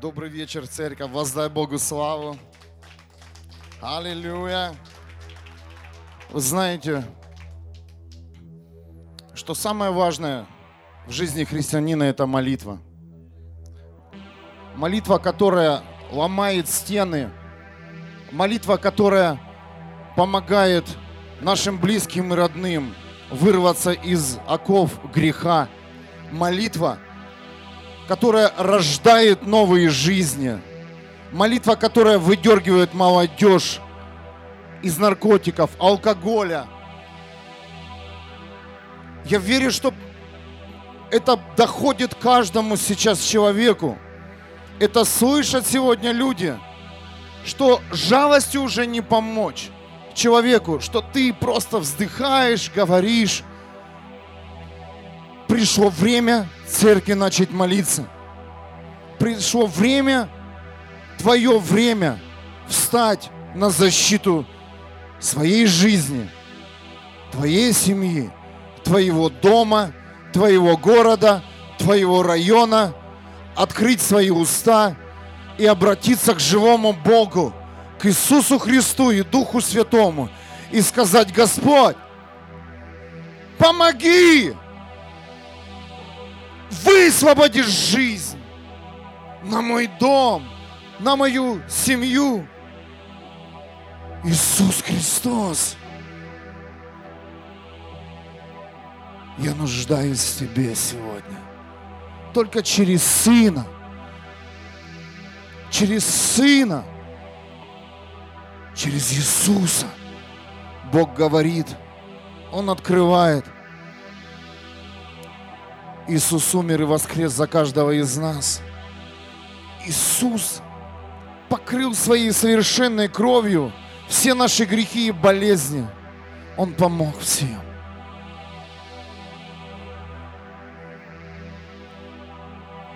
Добрый вечер, церковь. Воздай Богу славу. Аллилуйя. Вы знаете, что самое важное в жизни христианина – это молитва. Молитва, которая ломает стены. Молитва, которая помогает нашим близким и родным вырваться из оков греха. Молитва, которая рождает новые жизни. Молитва, которая выдергивает молодежь из наркотиков, алкоголя. Я верю, что это доходит каждому сейчас человеку. Это слышат сегодня люди, что жалостью уже не помочь человеку, что ты просто вздыхаешь, говоришь. Пришло время церкви начать молиться. Пришло время, твое время встать на защиту своей жизни, твоей семьи, твоего дома, твоего города, твоего района, открыть свои уста и обратиться к живому Богу, к Иисусу Христу и Духу Святому и сказать, Господь, помоги, высвободи жизнь на мой дом, на мою семью. Иисус Христос, я нуждаюсь в Тебе сегодня. Только через Сына, через Сына, через Иисуса Бог говорит, Он открывает. Иисус умер и воскрес за каждого из нас. Иисус покрыл своей совершенной кровью все наши грехи и болезни. Он помог всем.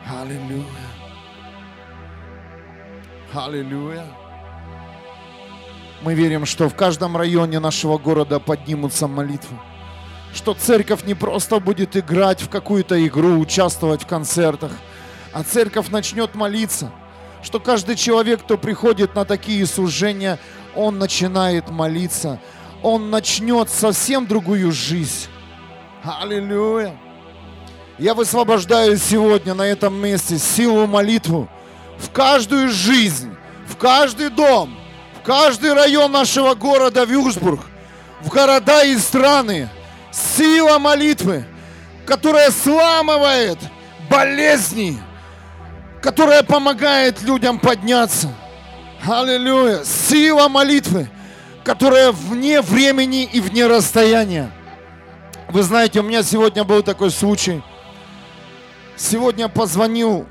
Аллилуйя. Аллилуйя. Мы верим, что в каждом районе нашего города поднимутся молитвы. Что церковь не просто будет играть в какую-то игру, участвовать в концертах, а церковь начнет молиться. Что каждый человек, кто приходит на такие служения, он начинает молиться. Он начнет совсем другую жизнь. Аллилуйя. Я высвобождаю сегодня на этом месте силу молитву в каждую жизнь, в каждый дом, в каждый район нашего города Вюрсбург, в города и страны. Сила молитвы, которая сламывает болезни, которая помогает людям подняться. Аллилуйя. Сила молитвы, которая вне времени и вне расстояния. Вы знаете, у меня сегодня был такой случай. Сегодня позвонил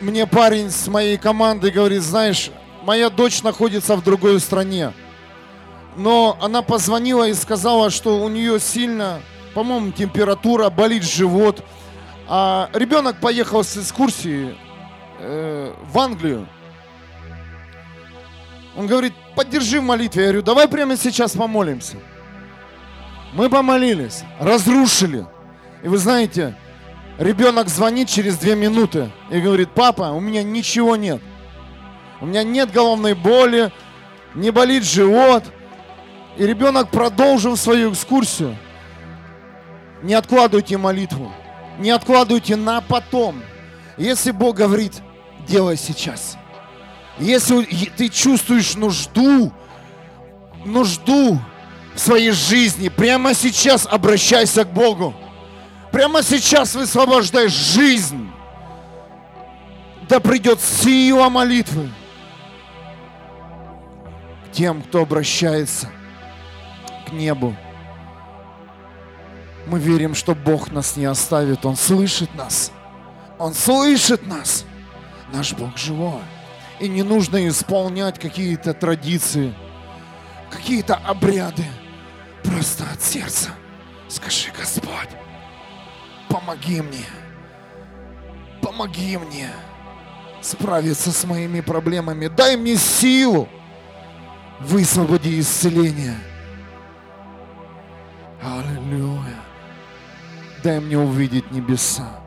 мне парень с моей команды, говорит, знаешь, моя дочь находится в другой стране. Но она позвонила и сказала, что у нее сильно, по-моему, температура, болит живот. А ребенок поехал с экскурсии э, в Англию. Он говорит, поддержи в молитве. Я говорю, давай прямо сейчас помолимся. Мы помолились, разрушили. И вы знаете, ребенок звонит через две минуты и говорит, папа, у меня ничего нет. У меня нет головной боли, не болит живот. И ребенок продолжил свою экскурсию. Не откладывайте молитву. Не откладывайте на потом. Если Бог говорит, делай сейчас. Если ты чувствуешь нужду, нужду в своей жизни, прямо сейчас обращайся к Богу. Прямо сейчас высвобождай жизнь. Да придет сила молитвы к тем, кто обращается к небу. Мы верим, что Бог нас не оставит. Он слышит нас. Он слышит нас. Наш Бог живой. И не нужно исполнять какие-то традиции, какие-то обряды. Просто от сердца скажи, Господь, помоги мне, помоги мне справиться с моими проблемами. Дай мне силу, высвободи исцеление. Аллилуйя. Дай мне увидеть небеса.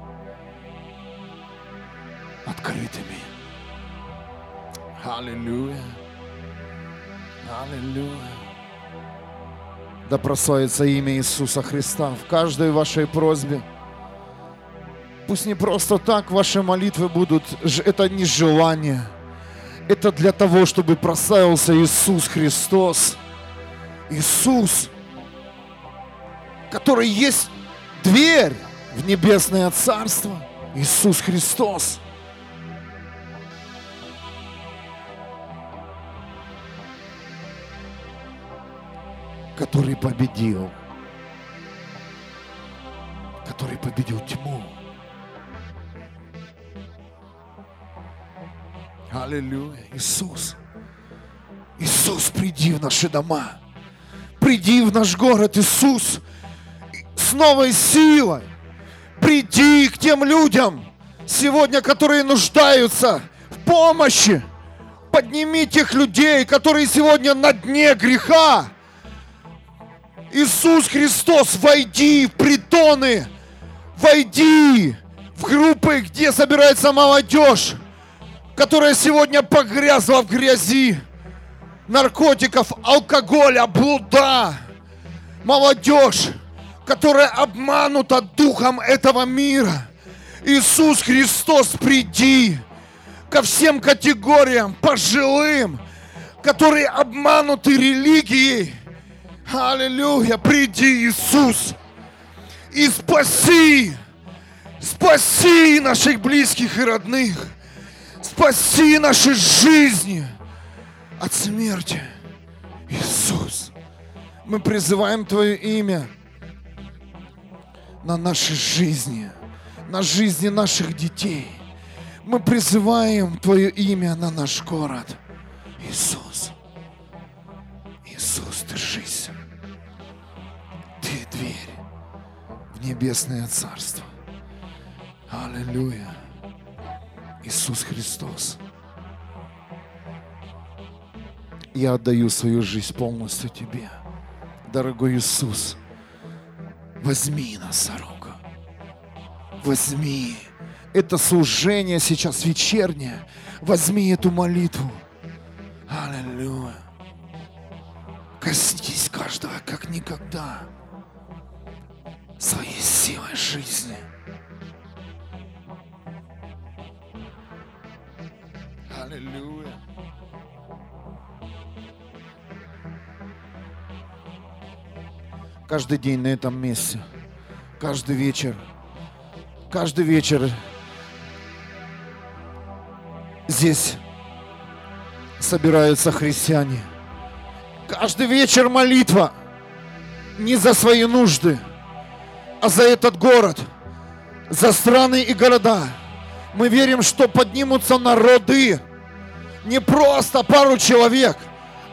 открытыми. Аллилуйя. Аллилуйя. Да прославится имя Иисуса Христа в каждой вашей просьбе. Пусть не просто так ваши молитвы будут, это не желание. Это для того, чтобы прославился Иисус Христос. Иисус, который есть дверь в небесное Царство. Иисус Христос. который победил, который победил тьму. Аллилуйя. Иисус. Иисус, приди в наши дома. Приди в наш город, Иисус, с новой силой. Приди к тем людям сегодня, которые нуждаются в помощи. Подними тех людей, которые сегодня на дне греха. Иисус Христос, войди в притоны, войди в группы, где собирается молодежь которая сегодня погрязла в грязи наркотиков, алкоголя, блуда, молодежь, которая обманута духом этого мира. Иисус Христос, приди ко всем категориям, пожилым, которые обмануты религией. Аллилуйя, приди, Иисус, и спаси, спаси наших близких и родных – Спаси наши жизни от смерти. Иисус, мы призываем Твое имя на нашей жизни, на жизни наших детей. Мы призываем Твое имя на наш город. Иисус, Иисус, держись. Ты дверь в небесное царство. Аллилуйя. Иисус Христос. Я отдаю свою жизнь полностью Тебе. Дорогой Иисус, возьми нас руку. Возьми это служение сейчас вечернее. Возьми эту молитву. Аллилуйя. Коснись каждого, как никогда, своей силой жизни – Аллилуйя. Каждый день на этом месте, каждый вечер, каждый вечер здесь собираются христиане. Каждый вечер молитва не за свои нужды, а за этот город, за страны и города. Мы верим, что поднимутся народы, не просто пару человек,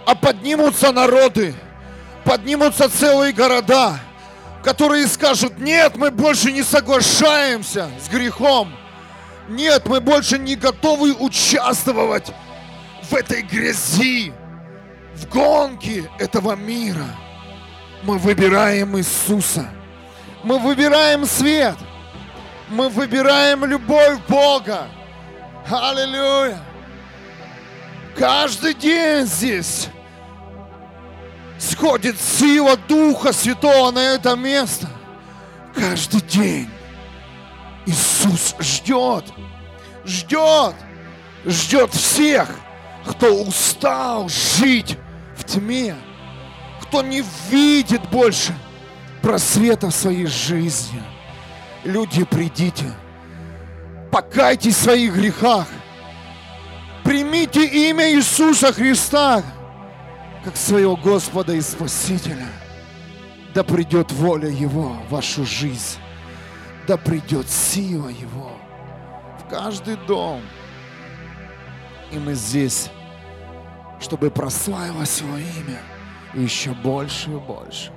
а поднимутся народы, поднимутся целые города, которые скажут, нет, мы больше не соглашаемся с грехом. Нет, мы больше не готовы участвовать в этой грязи, в гонке этого мира. Мы выбираем Иисуса. Мы выбираем свет. Мы выбираем любовь Бога. Аллилуйя. Каждый день здесь сходит сила Духа Святого на это место. Каждый день Иисус ждет, ждет, ждет всех, кто устал жить в тьме, кто не видит больше просвета в своей жизни. Люди, придите, покайтесь в своих грехах – Примите имя Иисуса Христа как своего Господа и Спасителя. Да придет воля Его в вашу жизнь. Да придет сила Его в каждый дом. И мы здесь, чтобы прославилось Его имя еще больше и больше.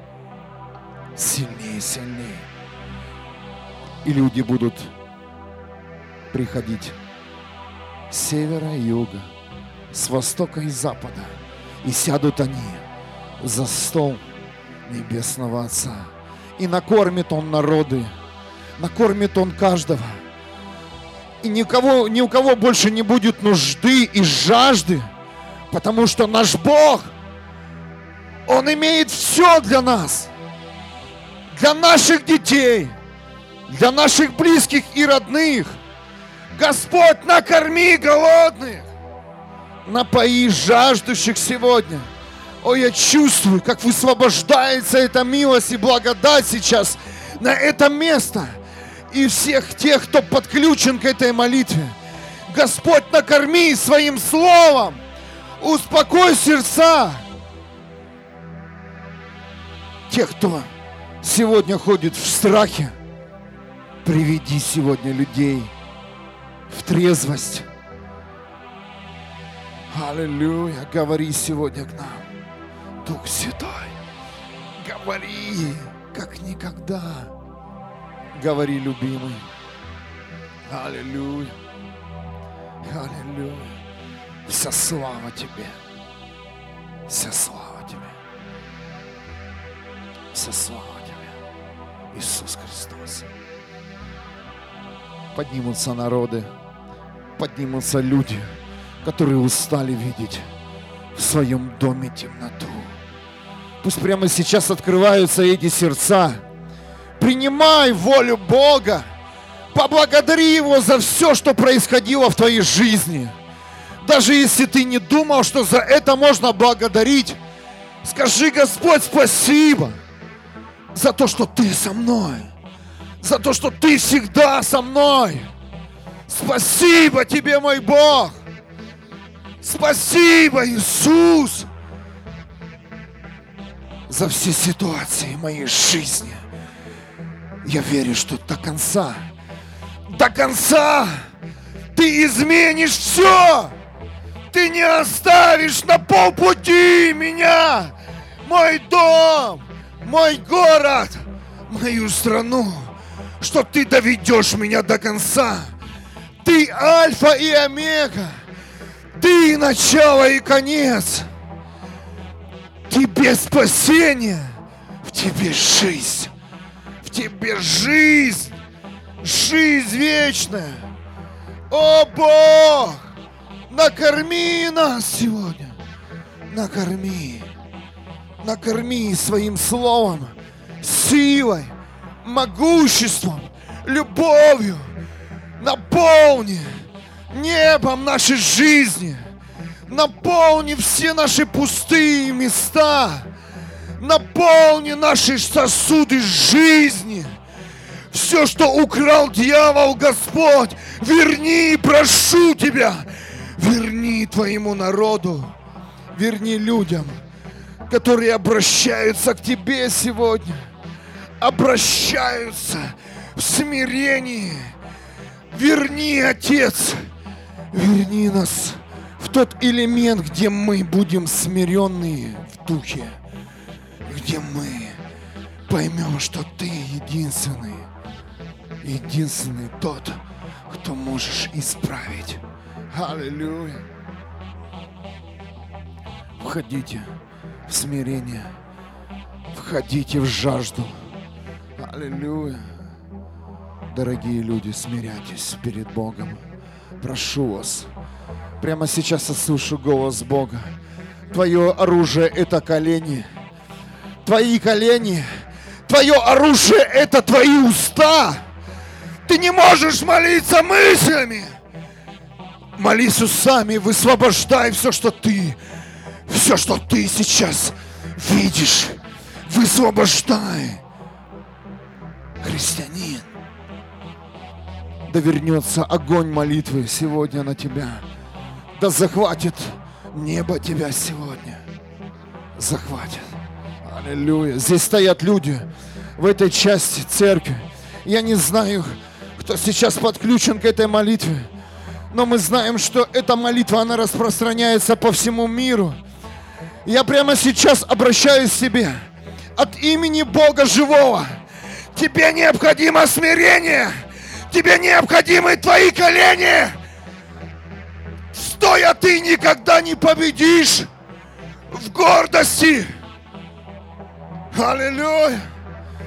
Сильнее и сильнее. И люди будут приходить с севера и юга, с востока и запада. И сядут они за стол Небесного Отца. И накормит Он народы, накормит Он каждого. И никого, ни у кого больше не будет нужды и жажды, потому что наш Бог, Он имеет все для нас, для наших детей, для наших близких и родных. Господь, накорми голодных, напои жаждущих сегодня. О, я чувствую, как высвобождается эта милость и благодать сейчас на это место – и всех тех, кто подключен к этой молитве. Господь, накорми своим словом, успокой сердца тех, кто сегодня ходит в страхе. Приведи сегодня людей в трезвость. Аллилуйя. Говори сегодня к нам, Дух Святой. Говори, как никогда. Говори, любимый. Аллилуйя. Аллилуйя. Вся слава Тебе. Вся слава Тебе. Вся слава Тебе. Иисус Христос. Поднимутся народы, поднимутся люди, которые устали видеть в своем доме темноту. Пусть прямо сейчас открываются эти сердца, Принимай волю Бога. Поблагодари Его за все, что происходило в твоей жизни. Даже если ты не думал, что за это можно благодарить, скажи, Господь, спасибо за то, что ты со мной. За то, что ты всегда со мной. Спасибо тебе, мой Бог. Спасибо, Иисус, за все ситуации моей жизни. Я верю, что до конца, до конца ты изменишь все. Ты не оставишь на полпути меня, мой дом, мой город, мою страну, что ты доведешь меня до конца. Ты альфа и омега. Ты начало и конец. Тебе спасение, в тебе жизнь. В тебе жизнь, жизнь вечная. О Бог, накорми нас сегодня, накорми, накорми своим словом, силой, могуществом, любовью, наполни небом нашей жизни, наполни все наши пустые места, наполни наши сосуды жизни. Все, что украл дьявол, Господь, верни, прошу Тебя, верни Твоему народу, верни людям, которые обращаются к Тебе сегодня, обращаются в смирении. Верни, Отец, верни нас в тот элемент, где мы будем смиренные в духе где мы поймем, что Ты единственный, единственный тот, кто можешь исправить. Аллилуйя. Входите в смирение, входите в жажду. Аллилуйя. Дорогие люди, смиряйтесь перед Богом. Прошу вас. Прямо сейчас я слышу голос Бога. Твое оружие – это колени – твои колени. Твое оружие – это твои уста. Ты не можешь молиться мыслями. Молись устами, высвобождай все, что ты, все, что ты сейчас видишь. Высвобождай. Христианин. Да вернется огонь молитвы сегодня на тебя. Да захватит небо тебя сегодня. Захватит. Аллилуйя. Здесь стоят люди в этой части церкви. Я не знаю, кто сейчас подключен к этой молитве, но мы знаем, что эта молитва, она распространяется по всему миру. Я прямо сейчас обращаюсь к себе от имени Бога живого. Тебе необходимо смирение. Тебе необходимы твои колени. Стоя ты никогда не победишь в гордости. Аллилуйя.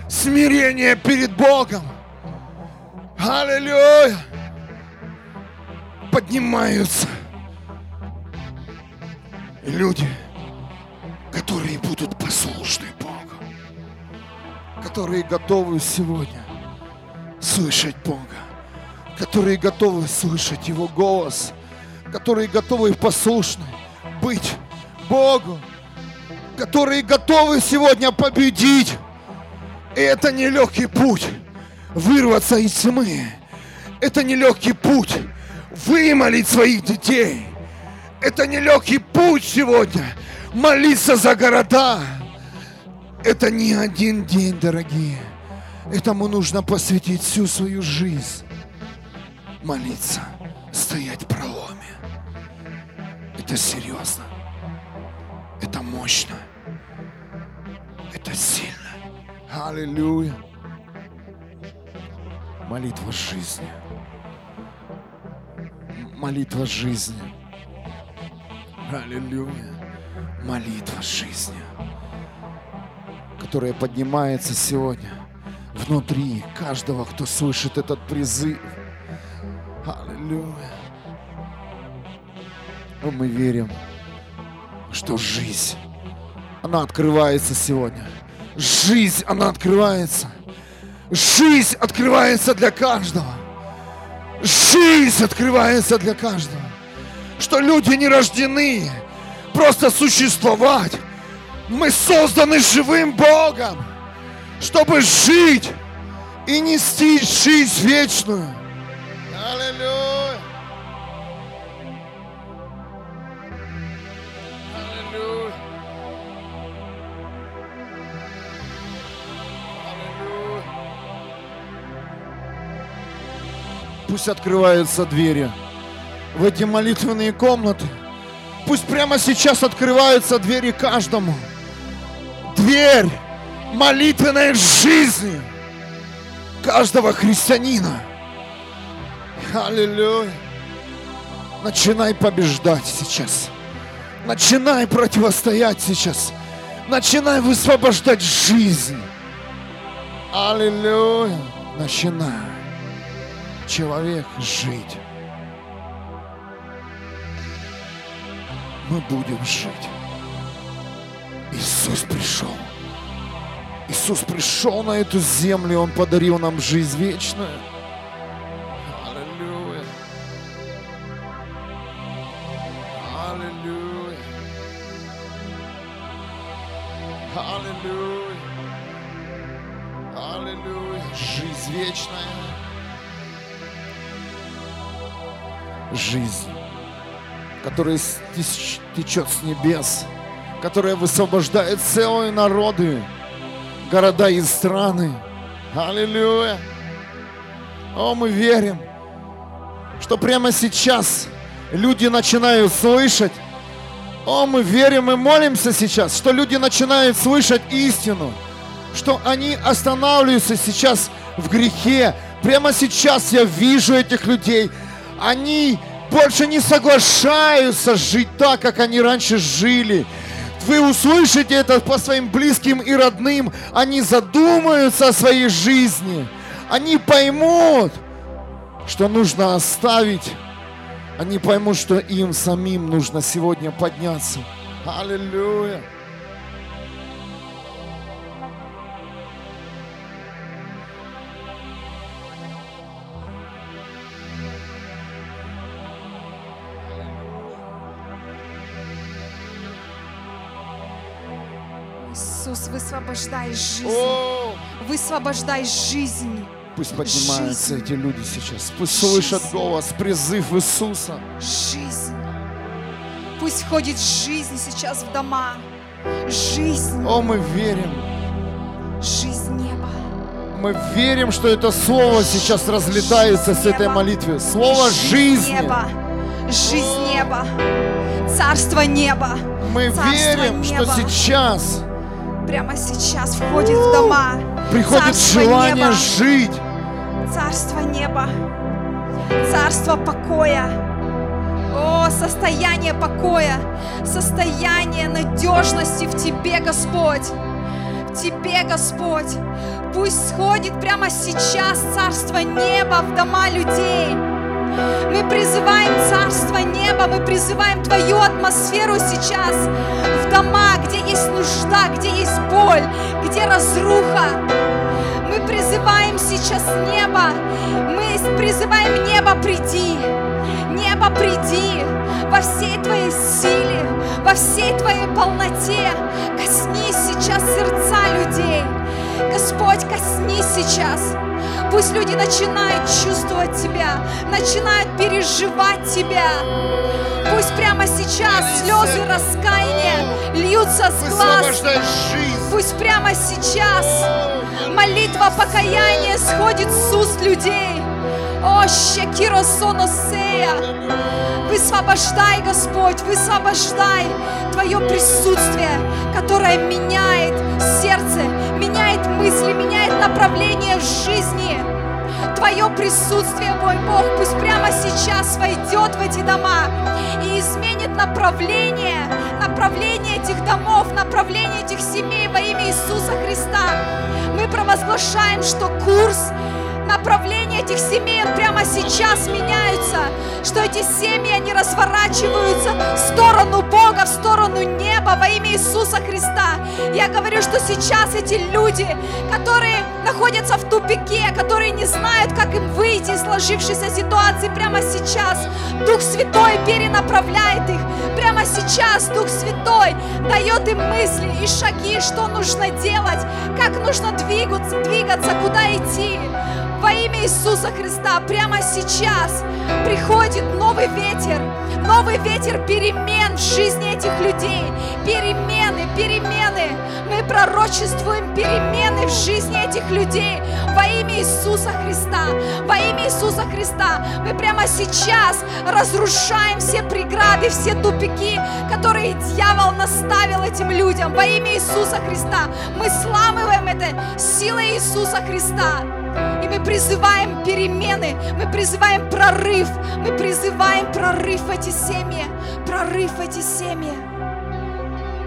Смирение перед Богом. Аллилуйя. поднимаются люди, которые будут послушны Богу, которые готовы сегодня слышать Бога, которые готовы слышать Его голос, которые готовы послушны быть Богу, которые готовы сегодня победить. И это нелегкий путь вырваться из тьмы. Это нелегкий путь вымолить своих детей. Это нелегкий путь сегодня молиться за города. Это не один день, дорогие. Этому нужно посвятить всю свою жизнь. Молиться, стоять в проломе. Это серьезно. Это мощно. Это сильно. Аллилуйя. Молитва жизни. Молитва жизни. Аллилуйя. Молитва жизни, которая поднимается сегодня внутри каждого, кто слышит этот призыв. Аллилуйя. Мы верим, что жизнь, она открывается сегодня. Жизнь, она открывается. Жизнь открывается для каждого. Жизнь открывается для каждого. Что люди не рождены просто существовать. Мы созданы живым Богом, чтобы жить и нести жизнь вечную. Аллилуйя. Аллилуйя. Аллилуйя. Пусть открываются двери в эти молитвенные комнаты. Пусть прямо сейчас открываются двери каждому. Дверь молитвенной жизни каждого христианина. Аллилуйя. Начинай побеждать сейчас. Начинай противостоять сейчас. Начинай высвобождать жизнь. Аллилуйя. Начинай. Человек жить. Мы будем жить. Иисус пришел. Иисус пришел на эту землю, Он подарил нам жизнь вечную. Аллилуйя. Аллилуйя. Аллилуйя. Аллилуйя. Жизнь вечная. Жизнь, которая течет с небес, которая высвобождает целые народы, города и страны. Аллилуйя. О, мы верим, что прямо сейчас люди начинают слышать. О, мы верим и молимся сейчас, что люди начинают слышать истину, что они останавливаются сейчас в грехе. Прямо сейчас я вижу этих людей. Они больше не соглашаются жить так, как они раньше жили. Вы услышите это по своим близким и родным. Они задумаются о своей жизни. Они поймут, что нужно оставить. Они поймут, что им самим нужно сегодня подняться. Аллилуйя. Иисус, высвобождай жизнь. О, Высвобождай жизнь. пусть поднимаются Жизнь. эти люди сейчас. Пусть слышат Жизнь. голос, призыв Иисуса. Жизнь. Пусть входит жизнь сейчас в дома. Жизнь. О, мы верим. Жизнь неба. Мы верим, что это слово сейчас разлетается с этой молитвы. Слово жизни. неба. Жизнь неба. Царство неба. Мы Царство верим, что неба. сейчас Прямо сейчас входит в дома. приходит Царство желание неба. жить. Царство неба. Царство покоя. О, состояние покоя. Состояние надежности в Тебе, Господь. В Тебе, Господь. Пусть сходит прямо сейчас Царство неба в дома людей. Мы призываем Царство Неба, мы призываем Твою атмосферу сейчас в дома, где есть нужда, где есть боль, где разруха. Мы призываем сейчас небо, мы призываем небо, приди, небо, приди во всей Твоей силе, во всей Твоей полноте. Коснись сейчас сердца людей. Господь, коснись сейчас. Пусть люди начинают чувствовать Тебя, начинают переживать Тебя. Пусть прямо сейчас слезы раскаяния льются с глаз. Пусть прямо сейчас молитва покаяния сходит с уст людей. О, Щекиро Соносея! Высвобождай, Господь, высвобождай Твое присутствие, которое меняет сердце, меняет мысли, меняет направление жизни. Твое присутствие, мой Бог, пусть прямо сейчас войдет в эти дома и изменит направление, направление этих домов, направление этих семей во имя Иисуса Христа. Мы провозглашаем, что курс направление этих семей прямо сейчас меняются, что эти семьи, они разворачиваются в сторону Бога, в сторону неба во имя Иисуса Христа. Я говорю, что сейчас эти люди, которые находятся в тупике, которые не знают, как им выйти из сложившейся ситуации прямо сейчас, Дух Святой перенаправляет их. Прямо сейчас Дух Святой дает им мысли и шаги, что нужно делать, как нужно двигаться, двигаться куда идти. Во имя Иисуса Христа прямо сейчас приходит новый ветер, новый ветер перемен в жизни этих людей. Перемены, перемены. Мы пророчествуем перемены в жизни этих людей во имя Иисуса Христа. Во имя Иисуса Христа мы прямо сейчас разрушаем все преграды, все тупики, которые дьявол наставил этим людям. Во имя Иисуса Христа мы сламываем это силой Иисуса Христа. И мы призываем перемены, мы призываем прорыв, мы призываем прорыв эти семьи, прорыв эти семьи.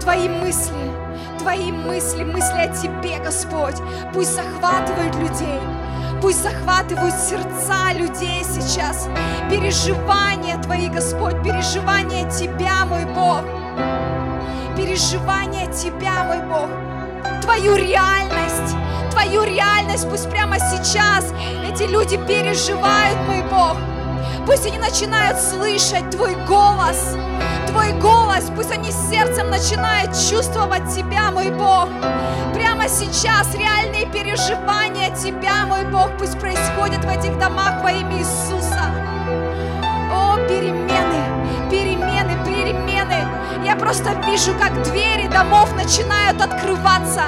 Твои мысли, Твои мысли, мысли о Тебе, Господь, пусть захватывают людей, пусть захватывают сердца людей сейчас. Переживания Твои, Господь, переживания Тебя, мой Бог. Переживания Тебя, мой Бог. Твою реальность, Твою реальность. Пусть прямо сейчас эти люди переживают, мой Бог. Пусть они начинают слышать Твой голос, Твой голос. Пусть они сердцем начинают чувствовать Тебя, мой Бог. Прямо сейчас реальные переживания Тебя, мой Бог, пусть происходят в этих домах во имя Иисуса. О, перемены, перемены. Я просто вижу, как двери домов начинают открываться.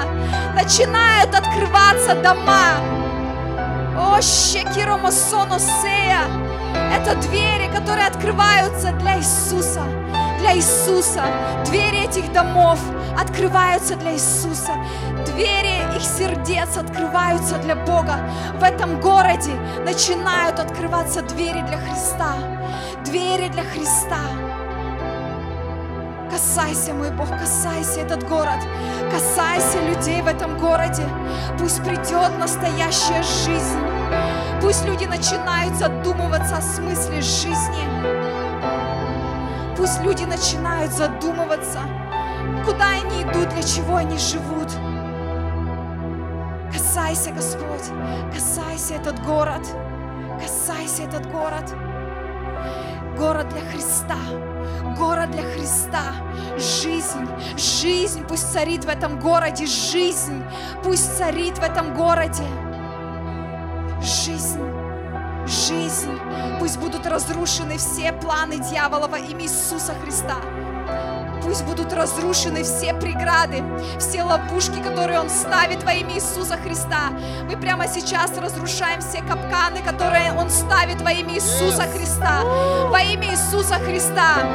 Начинают открываться дома. О, Щекиромосоносея. Это двери, которые открываются для Иисуса. Для Иисуса. Двери этих домов открываются для Иисуса. Двери их сердец открываются для Бога. В этом городе начинают открываться двери для Христа. Двери для Христа. Касайся, мой Бог, касайся этот город, касайся людей в этом городе. Пусть придет настоящая жизнь. Пусть люди начинают задумываться о смысле жизни. Пусть люди начинают задумываться, куда они идут, для чего они живут. Касайся, Господь, касайся этот город, касайся этот город. Город для Христа, город для Христа, жизнь, жизнь пусть царит в этом городе, жизнь пусть царит в этом городе, жизнь, жизнь, пусть будут разрушены все планы дьявола во имя Иисуса Христа. Пусть будут разрушены все преграды, все ловушки, которые Он ставит во имя Иисуса Христа. Мы прямо сейчас разрушаем все капканы, которые Он ставит во имя Иисуса Христа. Во имя Иисуса Христа.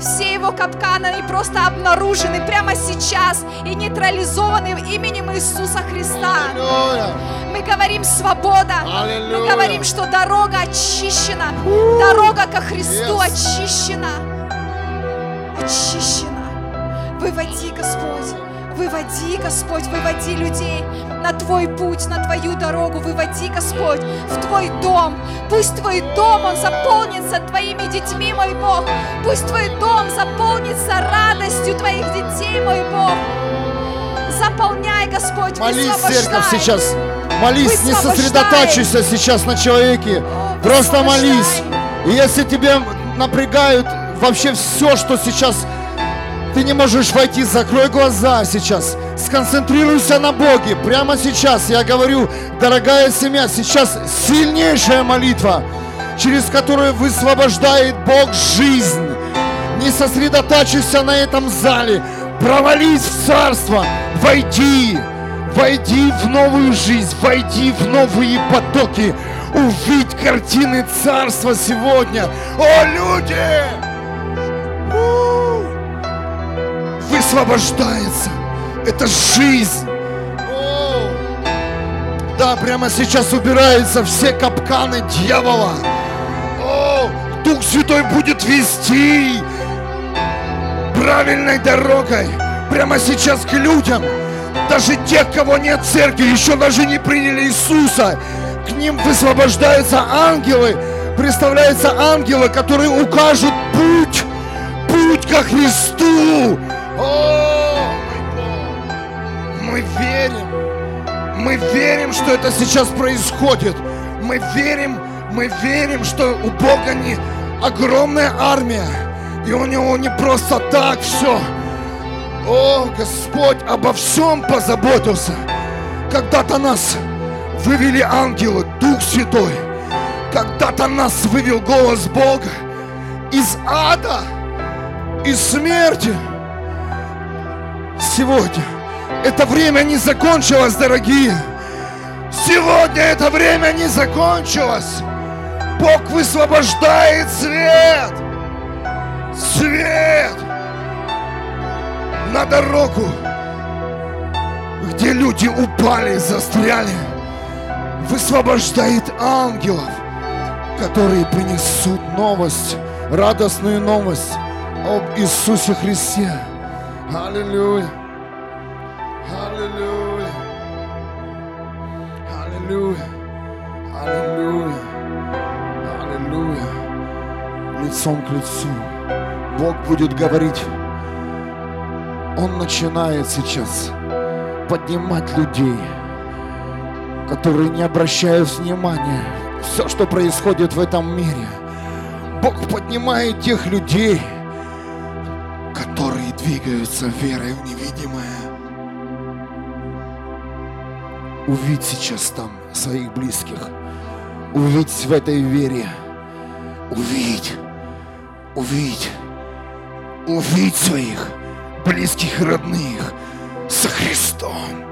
Все его капканы, просто обнаружены прямо сейчас и нейтрализованы именем Иисуса Христа. Мы говорим свобода. Мы говорим, что дорога очищена. Дорога ко Христу очищена очищена. Выводи, Господь, Выводи, Господь, выводи людей на Твой путь, на Твою дорогу. Выводи, Господь, в Твой дом. Пусть Твой дом, он заполнится Твоими детьми, мой Бог. Пусть Твой дом заполнится радостью Твоих детей, мой Бог. Заполняй, Господь, Молись, церковь, сейчас. Молись, не сосредотачивайся сейчас на человеке. Просто молись. И если тебе напрягают вообще все, что сейчас ты не можешь войти, закрой глаза сейчас. Сконцентрируйся на Боге. Прямо сейчас я говорю, дорогая семья, сейчас сильнейшая молитва, через которую высвобождает Бог жизнь. Не сосредотачивайся на этом зале. Провались в царство. Войди. Войди в новую жизнь. Войди в новые потоки. Увидь картины царства сегодня. О, люди! Высвобождается. Это жизнь. О! Да, прямо сейчас убираются все капканы дьявола. О, Дух Святой будет вести правильной дорогой прямо сейчас к людям. Даже тех, кого нет в церкви, еще даже не приняли Иисуса. К ним высвобождаются ангелы, представляются ангелы, которые укажут путь, путь ко Христу. О, мой Бог! Мы верим, мы верим, что это сейчас происходит. Мы верим, мы верим, что у Бога не огромная армия. И у него не просто так все. О, Господь обо всем позаботился. Когда-то нас вывели ангелы, Дух Святой. Когда-то нас вывел голос Бога из ада, из смерти. Сегодня это время не закончилось, дорогие. Сегодня это время не закончилось. Бог высвобождает свет. Свет на дорогу, где люди упали, застряли. Высвобождает ангелов, которые принесут новость, радостную новость об Иисусе Христе. Аллилуйя. Аллилуйя. Аллилуйя. Аллилуйя. Аллилуйя. Лицом к лицу. Бог будет говорить. Он начинает сейчас поднимать людей, которые не обращают внимания все, что происходит в этом мире. Бог поднимает тех людей, которые двигаются верой в невидимое. Увидь сейчас там своих близких. Увидь в этой вере. Увидь. Увидь. Увидь своих близких и родных со Христом.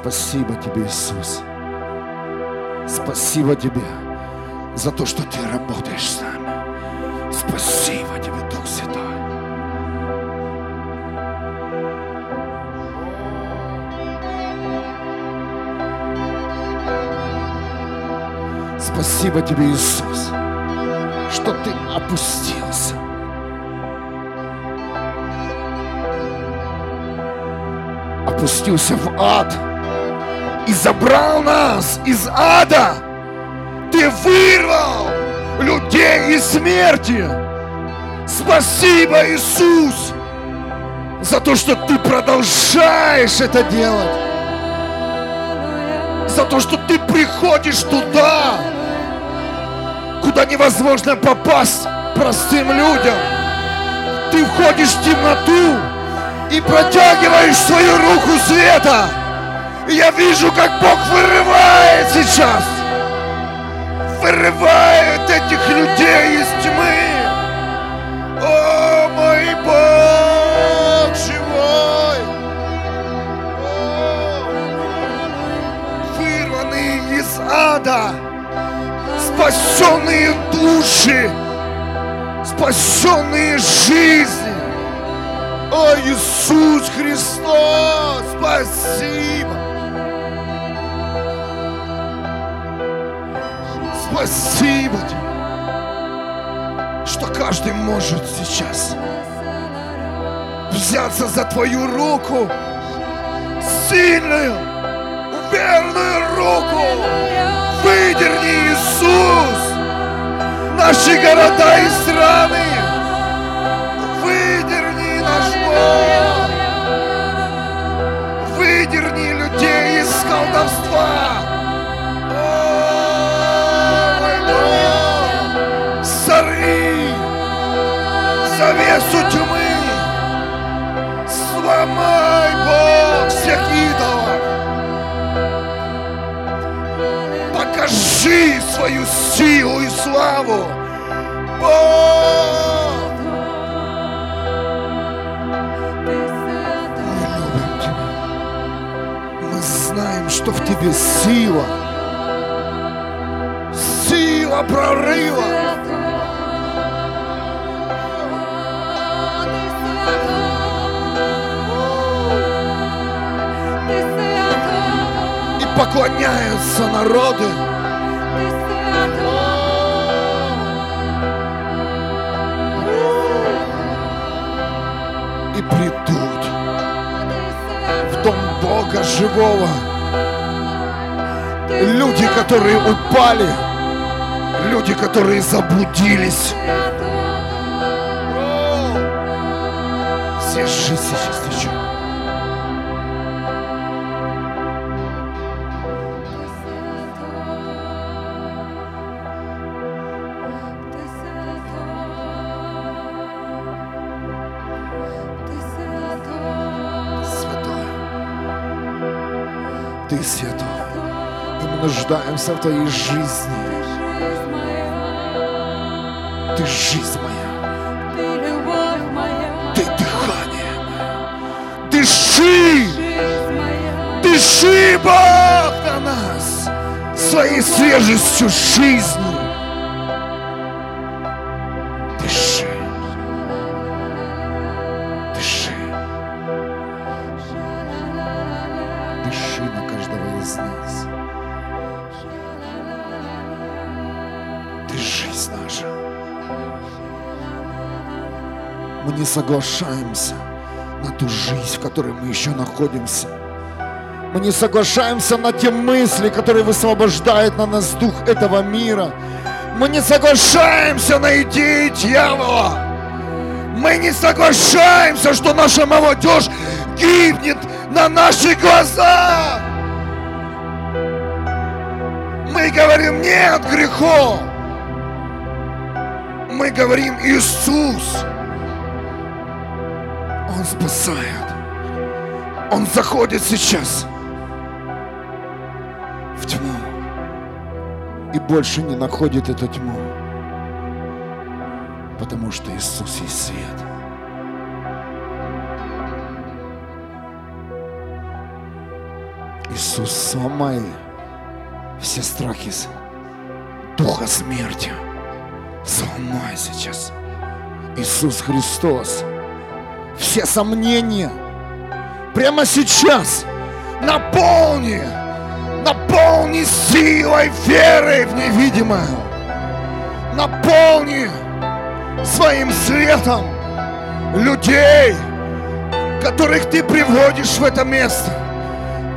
Спасибо тебе, Иисус. Спасибо тебе за то, что ты работаешь с нами. Спасибо тебе, Дух Святой. Спасибо тебе, Иисус, что ты опустился. Опустился в ад и забрал нас из ада. Ты вырвал людей из смерти. Спасибо, Иисус, за то, что ты продолжаешь это делать. За то, что ты приходишь туда, куда невозможно попасть простым людям. Ты входишь в темноту и протягиваешь свою руку света. Я вижу, как Бог вырывает сейчас. Вырывает этих людей из тьмы. О, мой Бог живой. Вырванные из ада. Спасенные души. Спасенные жизни. О, Иисус Христос, спасибо. Спасибо тебе, что каждый может сейчас взяться за твою руку, сильную, верную руку. Выдерни, Иисус, наши города и страны. Выдерни наш Бог. Завесу тьмы. Сломай, Бог, всех идолов. Покажи свою силу и славу. Бог, мы любим Тебя. Мы знаем, что в Тебе сила. Сила прорыва. Поклоняются народы. И придут в дом Бога живого. Люди, которые упали, люди, которые заблудились. Все жизнь сейчас нуждаемся в Твоей жизни. Ты жизнь моя. Ты дыхание мое. Дыши! Дыши, Бог, на нас своей свежестью жизни. Мы не соглашаемся на ту жизнь, в которой мы еще находимся. Мы не соглашаемся на те мысли, которые высвобождает на нас дух этого мира. Мы не соглашаемся на идеи дьявола. Мы не соглашаемся, что наша молодежь гибнет на наших глазах. Мы говорим нет греху. Мы говорим Иисус. Он спасает. Он заходит сейчас в тьму и больше не находит эту тьму, потому что Иисус есть свет. Иисус, сломай все страхи духа смерти. Сломай сейчас. Иисус Христос. Все сомнения прямо сейчас наполни, наполни силой веры в невидимое. Наполни своим светом людей, которых ты приводишь в это место,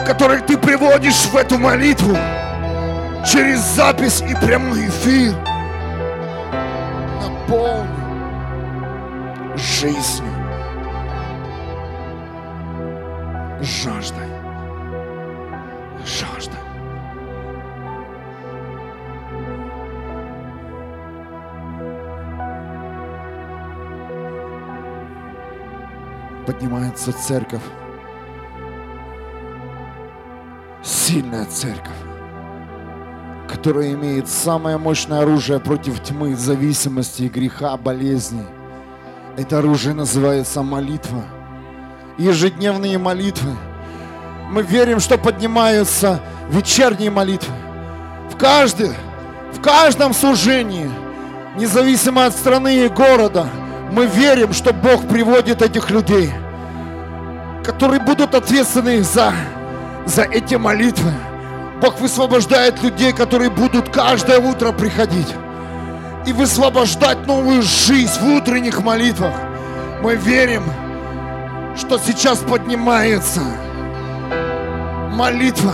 которых ты приводишь в эту молитву через запись и прямой эфир. Наполни жизнью, жаждой, жаждой. Поднимается церковь, сильная церковь, которая имеет самое мощное оружие против тьмы, зависимости, греха, болезни. Это оружие называется молитва. Ежедневные молитвы. Мы верим, что поднимаются вечерние молитвы. В каждой, в каждом служении, независимо от страны и города, мы верим, что Бог приводит этих людей, которые будут ответственны за, за эти молитвы, Бог высвобождает людей, которые будут каждое утро приходить и высвобождать новую жизнь в утренних молитвах. Мы верим, что сейчас поднимается молитва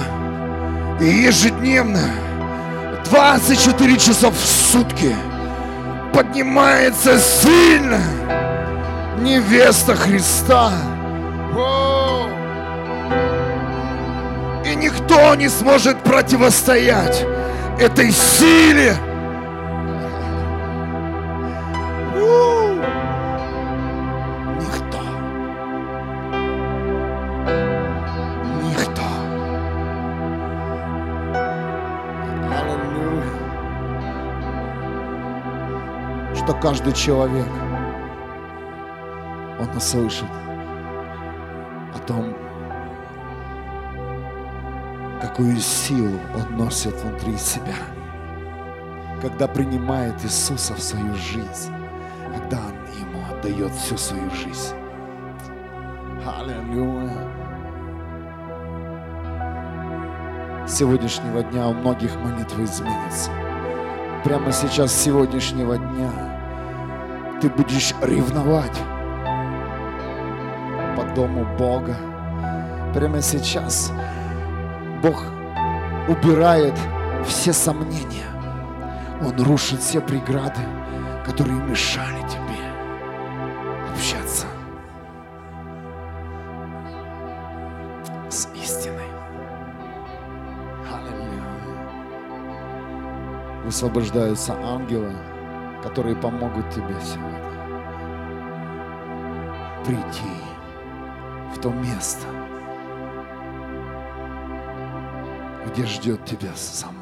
ежедневно 24 часа в сутки поднимается сильно невеста Христа. И никто не сможет противостоять этой силе. Каждый человек, он услышит о том, какую силу он носит внутри себя, когда принимает Иисуса в свою жизнь, когда он ему отдает всю свою жизнь. Аллилуйя. С сегодняшнего дня у многих молитвы изменится. Прямо сейчас, с сегодняшнего дня, ты будешь ревновать по дому Бога. Прямо сейчас Бог убирает все сомнения. Он рушит все преграды, которые мешали тебе общаться с истиной. Аллилуйя. Высвобождаются ангелы, которые помогут тебе сегодня. Прийти в то место, где ждет тебя сам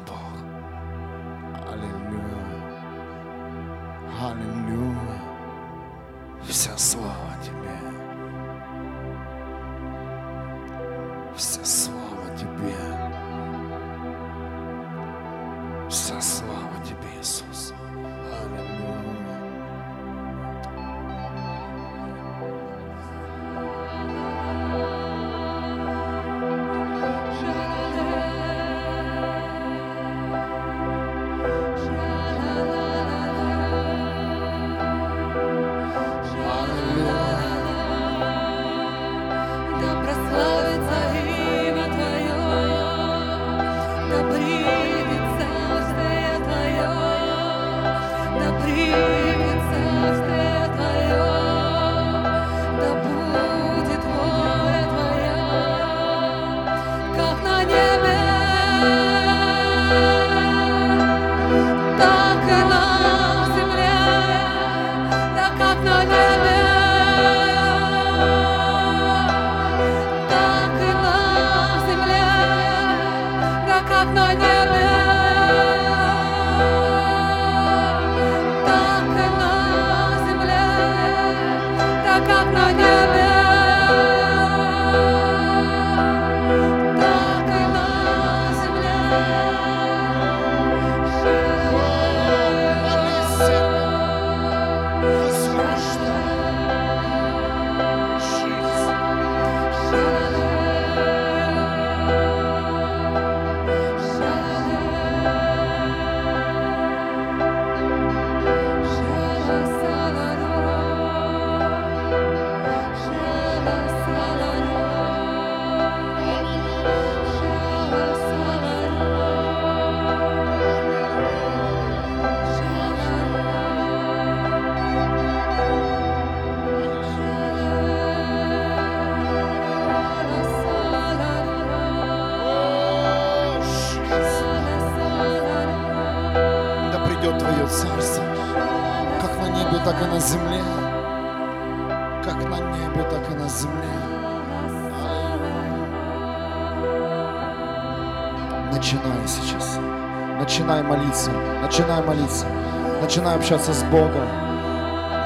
общаться с Богом.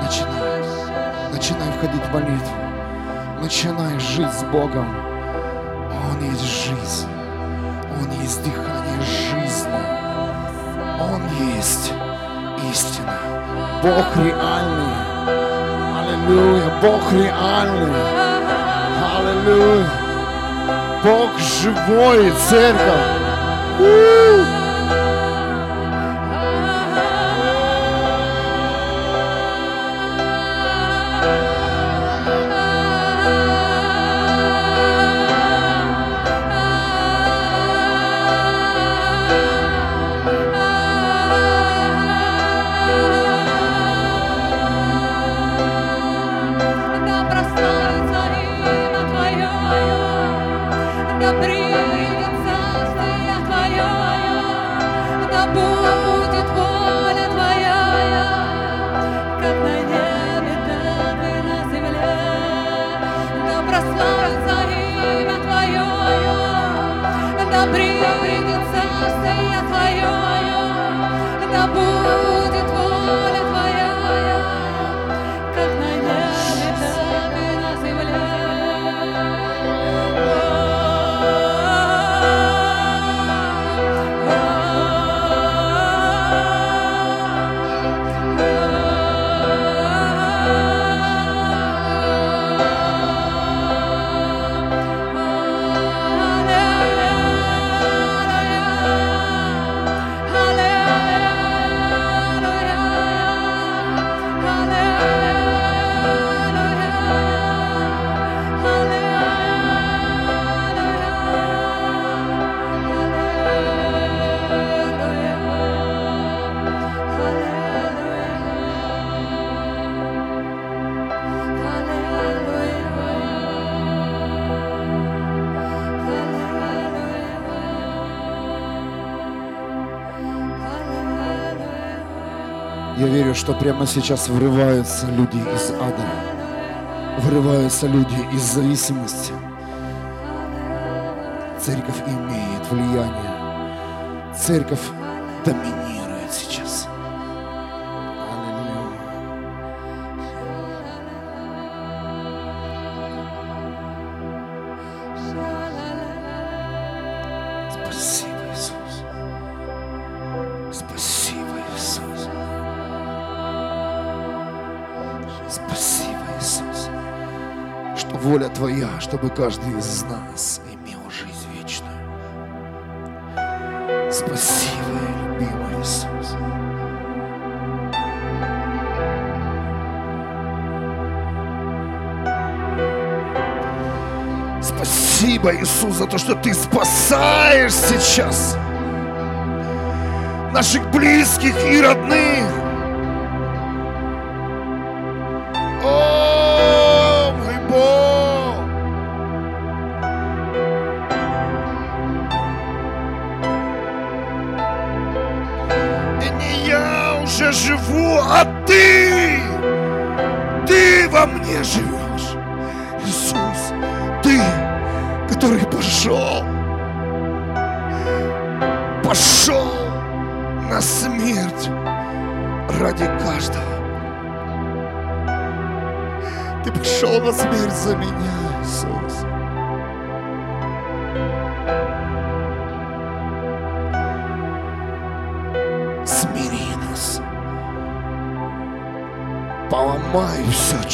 Начинай. Начинай входить в молитву. Начинай жить с Богом. Он есть жизнь. Он есть дыхание жизни. Он есть истина. Бог реальный. Аллилуйя. Бог реальный. Аллилуйя. Бог живой, церковь. Да верю, что прямо сейчас врываются люди из ада, врываются люди из зависимости. Церковь имеет влияние. Церковь доминирует чтобы каждый из нас имел жизнь вечную. Спасибо, любимый Иисус. Спасибо, Иисус, за то, что Ты спасаешь сейчас наших близких и родных.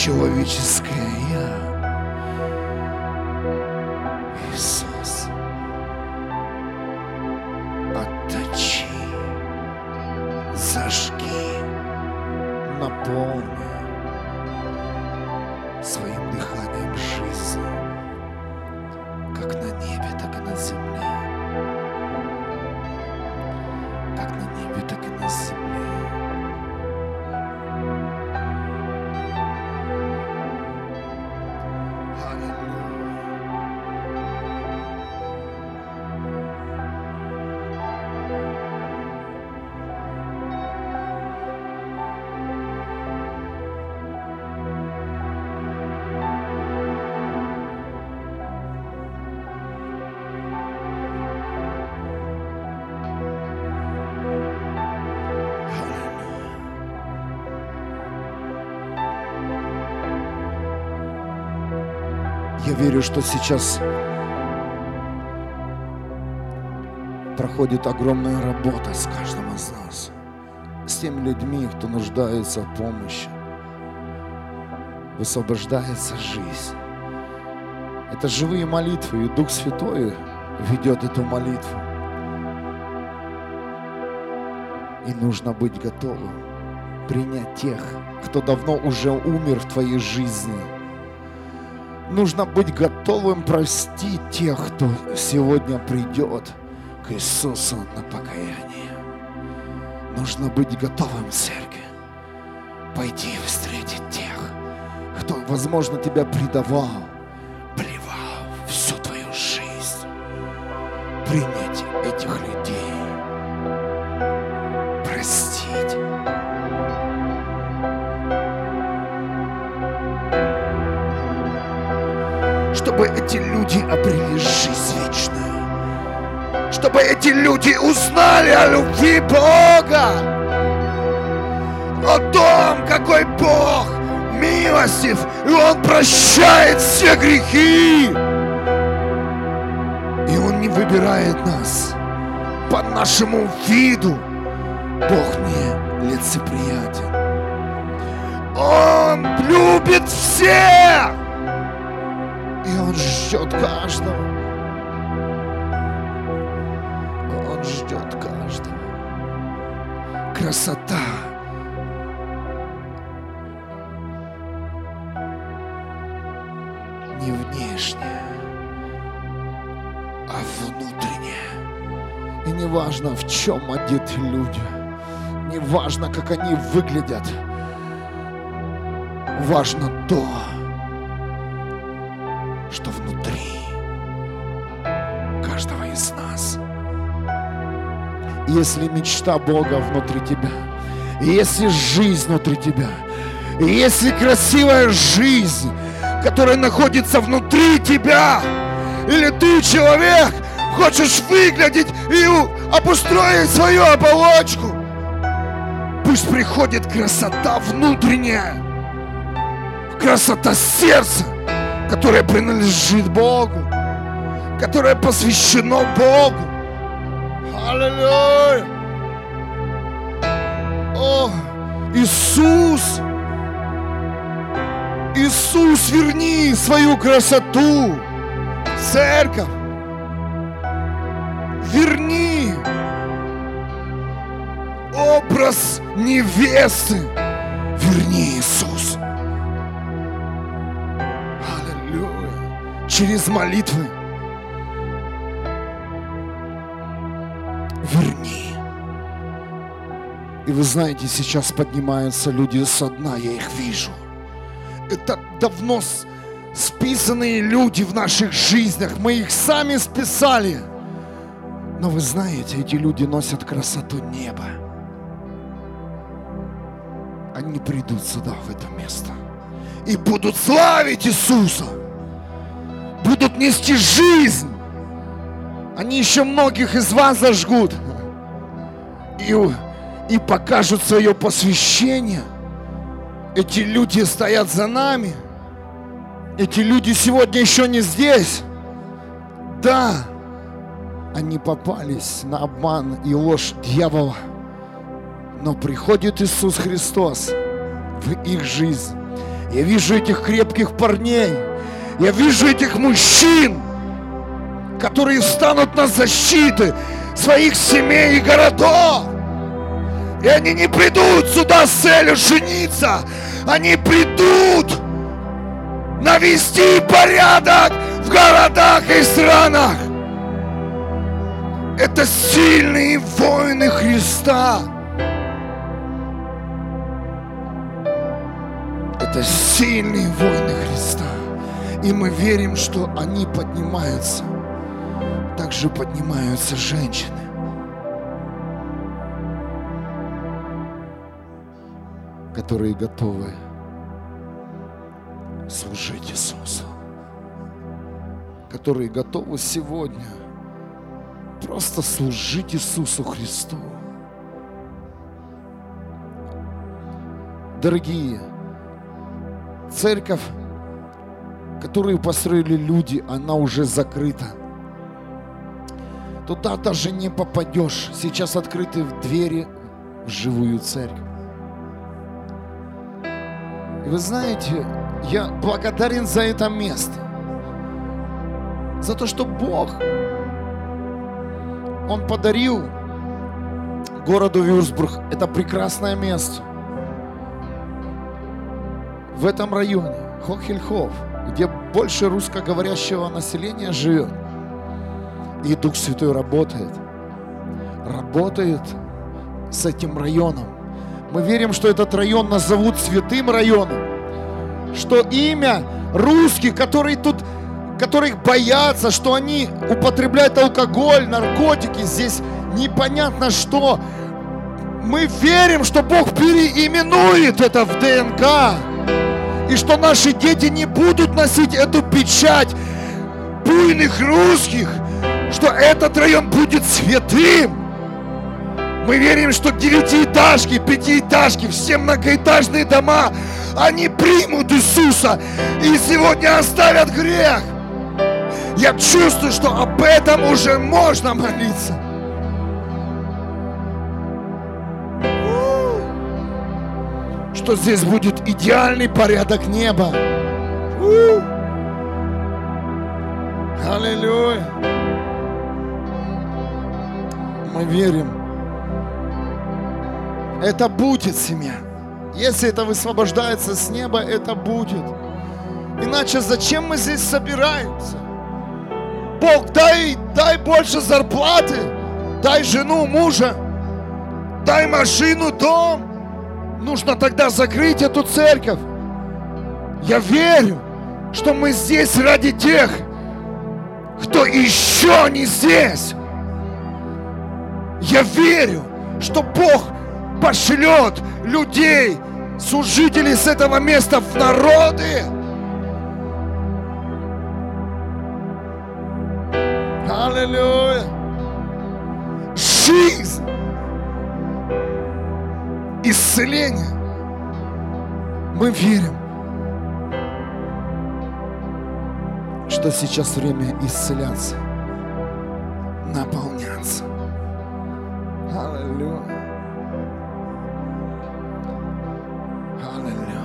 Человеческое я. Иисус. Отточи. Зажги. Наполни верю, что сейчас проходит огромная работа с каждым из нас, с теми людьми, кто нуждается в помощи. Высвобождается жизнь. Это живые молитвы, и Дух Святой ведет эту молитву. И нужно быть готовым принять тех, кто давно уже умер в твоей жизни. Нужно быть готовым простить тех, кто сегодня придет к Иисусу на покаяние. Нужно быть готовым, церковь, пойти встретить тех, кто, возможно, тебя предавал, плевал всю твою жизнь. Принять Чтобы эти люди обрели жизнь вечную. Чтобы эти люди узнали о любви Бога. О том, какой Бог милостив, и Он прощает все грехи. И Он не выбирает нас по нашему виду. Бог не лицеприятен. Он любит всех. И Он ждет каждого. Он ждет каждого. Красота. Не внешняя, а внутренняя. И не важно, в чем одеты люди. Не важно, как они выглядят. Важно то, Если мечта Бога внутри тебя, если жизнь внутри тебя, если красивая жизнь, которая находится внутри тебя, или ты человек, хочешь выглядеть и обустроить свою оболочку, пусть приходит красота внутренняя, красота сердца, которое принадлежит Богу, которое посвящено Богу. Аллилуйя! О, Иисус! Иисус, верни свою красоту церковь. Верни образ невесты. Верни, Иисус. Аллилуйя. Через молитвы. И вы знаете, сейчас поднимаются люди со дна, я их вижу. Это давно списанные люди в наших жизнях. Мы их сами списали. Но вы знаете, эти люди носят красоту неба. Они придут сюда, в это место. И будут славить Иисуса. Будут нести жизнь. Они еще многих из вас зажгут. И, и покажут свое посвящение. Эти люди стоят за нами. Эти люди сегодня еще не здесь. Да, они попались на обман и ложь дьявола. Но приходит Иисус Христос в их жизнь. Я вижу этих крепких парней. Я вижу этих мужчин, которые встанут на защиты своих семей и городов. И они не придут сюда с целью жениться. Они придут навести порядок в городах и странах. Это сильные воины Христа. Это сильные воины Христа. И мы верим, что они поднимаются. Также поднимаются женщины. Которые готовы служить Иисусу, которые готовы сегодня просто служить Иисусу Христу. Дорогие, церковь, которую построили люди, она уже закрыта. Туда даже не попадешь. Сейчас открыты двери в живую церковь. Вы знаете, я благодарен за это место. За то, что Бог, Он подарил городу Вюрсбург – это прекрасное место. В этом районе, Хохельхов, где больше русскоговорящего населения живет. И Дух Святой работает. Работает с этим районом. Мы верим, что этот район назовут святым районом. Что имя русских, которые тут, которых боятся, что они употребляют алкоголь, наркотики, здесь непонятно что. Мы верим, что Бог переименует это в ДНК. И что наши дети не будут носить эту печать буйных русских, что этот район будет святым. Мы верим, что девятиэтажки, пятиэтажки, все многоэтажные дома, они примут Иисуса и сегодня оставят грех. Я чувствую, что об этом уже можно молиться. Что здесь будет идеальный порядок неба. Аллилуйя. Мы верим. Это будет семья. Если это высвобождается с неба, это будет. Иначе зачем мы здесь собираемся? Бог, дай, дай больше зарплаты, дай жену, мужа, дай машину, дом. Нужно тогда закрыть эту церковь. Я верю, что мы здесь ради тех, кто еще не здесь. Я верю, что Бог пошлет людей, служителей с этого места в народы. Аллилуйя. Жизнь. Исцеление. Мы верим, что сейчас время исцеляться, наполняться. Аллилуйя. Аллилуйя.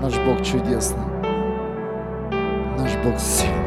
Наш Бог чудесный. Наш Бог сильный.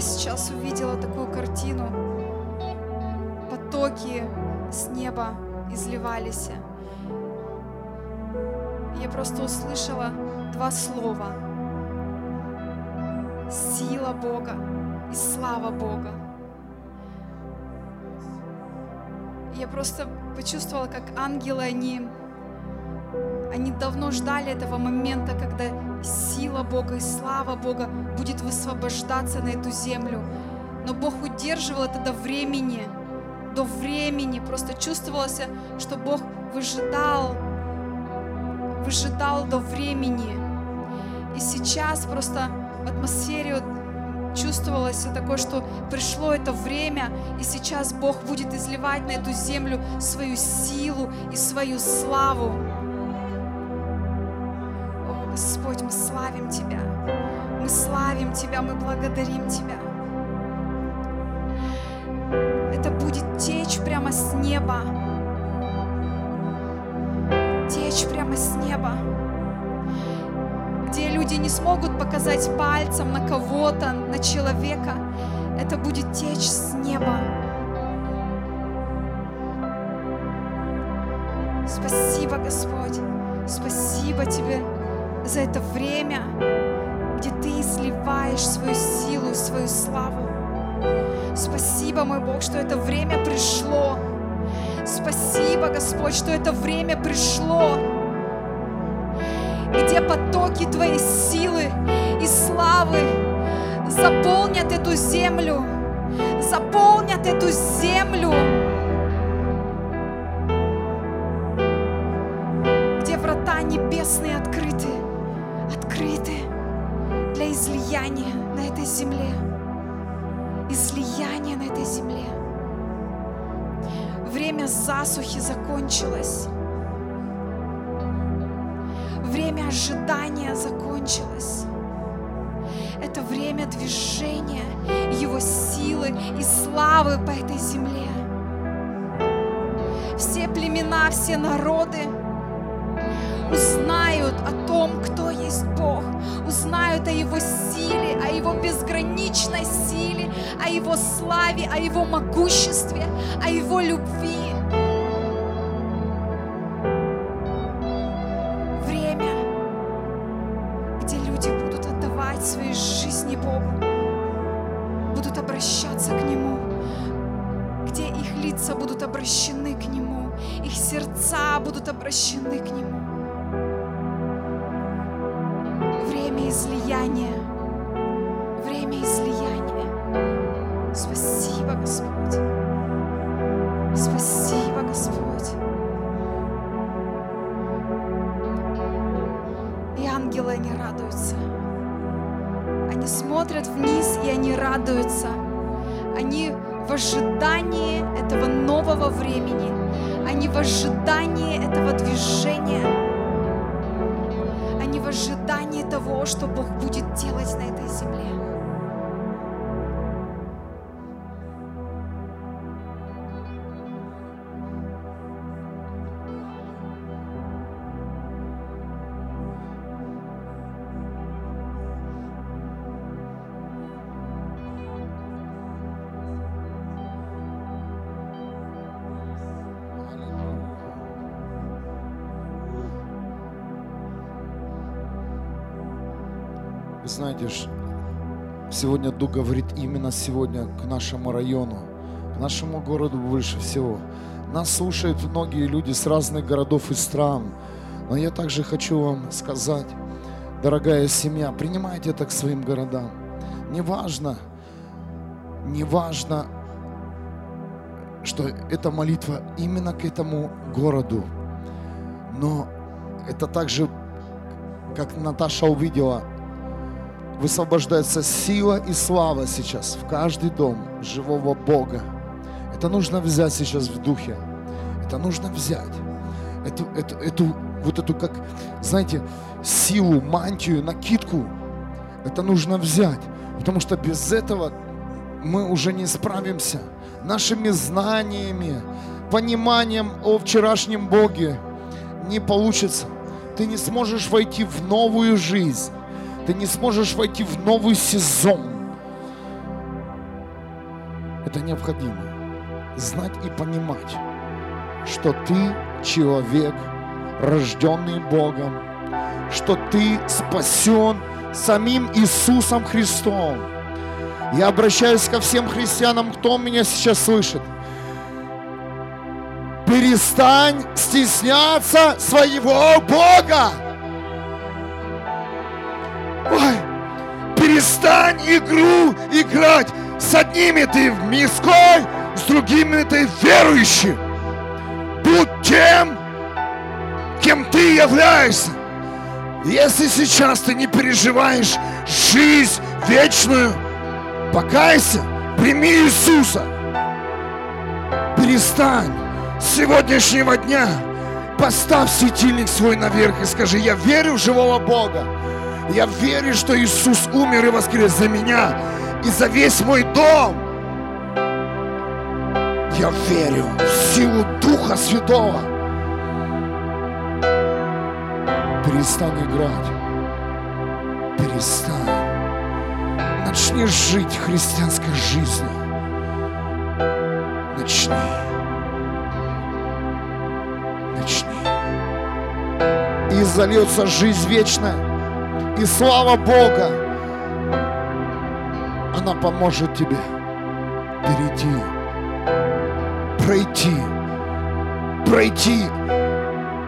Я сейчас увидела такую картину. Потоки с неба изливались. Я просто услышала два слова. Сила Бога и слава Бога. Я просто почувствовала, как ангелы, они они давно ждали этого момента, когда сила Бога и слава Бога будет высвобождаться на эту землю. Но Бог удерживал это до времени, до времени. Просто чувствовалось, что Бог выжидал, выжидал до времени. И сейчас просто в атмосфере чувствовалось такое, что пришло это время, и сейчас Бог будет изливать на эту землю свою силу и свою славу. Славим Тебя. Мы славим Тебя, мы благодарим Тебя. Это будет течь прямо с неба. Течь прямо с неба. Где люди не смогут показать пальцем на кого-то, на человека. Это будет течь с неба. Спасибо, Господь. Спасибо Тебе за это время, где Ты изливаешь свою силу и свою славу. Спасибо, мой Бог, что это время пришло. Спасибо, Господь, что это время пришло, где потоки Твоей силы и славы заполнят эту землю, заполнят эту землю, где врата небесные открыты, для излияния на этой земле, излияния на этой земле. Время засухи закончилось. Время ожидания закончилось. Это время движения Его силы и славы по этой земле. Все племена, все народы узнают о том, кто есть Бог, узнают о Его силе, о Его безграничной силе, о Его славе, о Его могуществе, о Его любви. Время, где люди будут отдавать свои жизни Богу, будут обращаться к Нему, где их лица будут обращены к Нему, их сердца будут обращены к Нему. Знаете, сегодня Дух говорит именно сегодня к нашему району, к нашему городу больше всего. Нас слушают многие люди с разных городов и стран. Но я также хочу вам сказать, дорогая семья, принимайте это к своим городам. Неважно, неважно, что эта молитва именно к этому городу. Но это также, как Наташа увидела, высвобождается сила и слава сейчас в каждый дом живого Бога. Это нужно взять сейчас в духе. Это нужно взять. Эту, эту, эту, вот эту, как, знаете, силу, мантию, накидку. Это нужно взять. Потому что без этого мы уже не справимся. Нашими знаниями, пониманием о вчерашнем Боге не получится. Ты не сможешь войти в новую жизнь ты не сможешь войти в новый сезон. Это необходимо. Знать и понимать, что ты человек, рожденный Богом, что ты спасен самим Иисусом Христом. Я обращаюсь ко всем христианам, кто меня сейчас слышит. Перестань стесняться своего Бога. Ой, перестань игру играть. С одними ты в мирской, с другими ты верующий. Будь тем, кем ты являешься. Если сейчас ты не переживаешь жизнь вечную, покайся, прими Иисуса. Перестань с сегодняшнего дня. Поставь светильник свой наверх и скажи, я верю в живого Бога. Я верю, что Иисус умер и воскрес за меня и за весь мой дом. Я верю в силу Духа Святого. Перестань играть. Перестань. Начни жить христианской жизнью. Начни. Начни. И зальется жизнь вечная. И слава Бога, она поможет тебе перейти, пройти пройти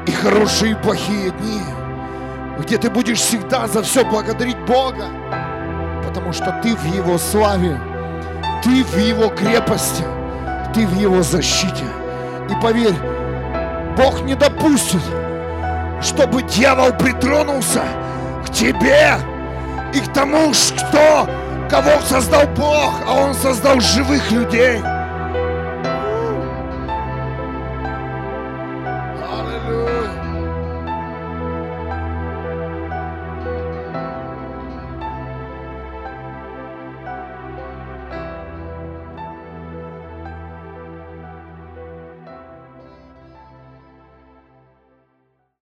и хорошие, и плохие дни, где ты будешь всегда за все благодарить Бога, потому что ты в Его славе, ты в Его крепости, ты в Его защите. И поверь, Бог не допустит, чтобы дьявол притронулся тебе и к тому, что кого создал Бог, а Он создал живых людей.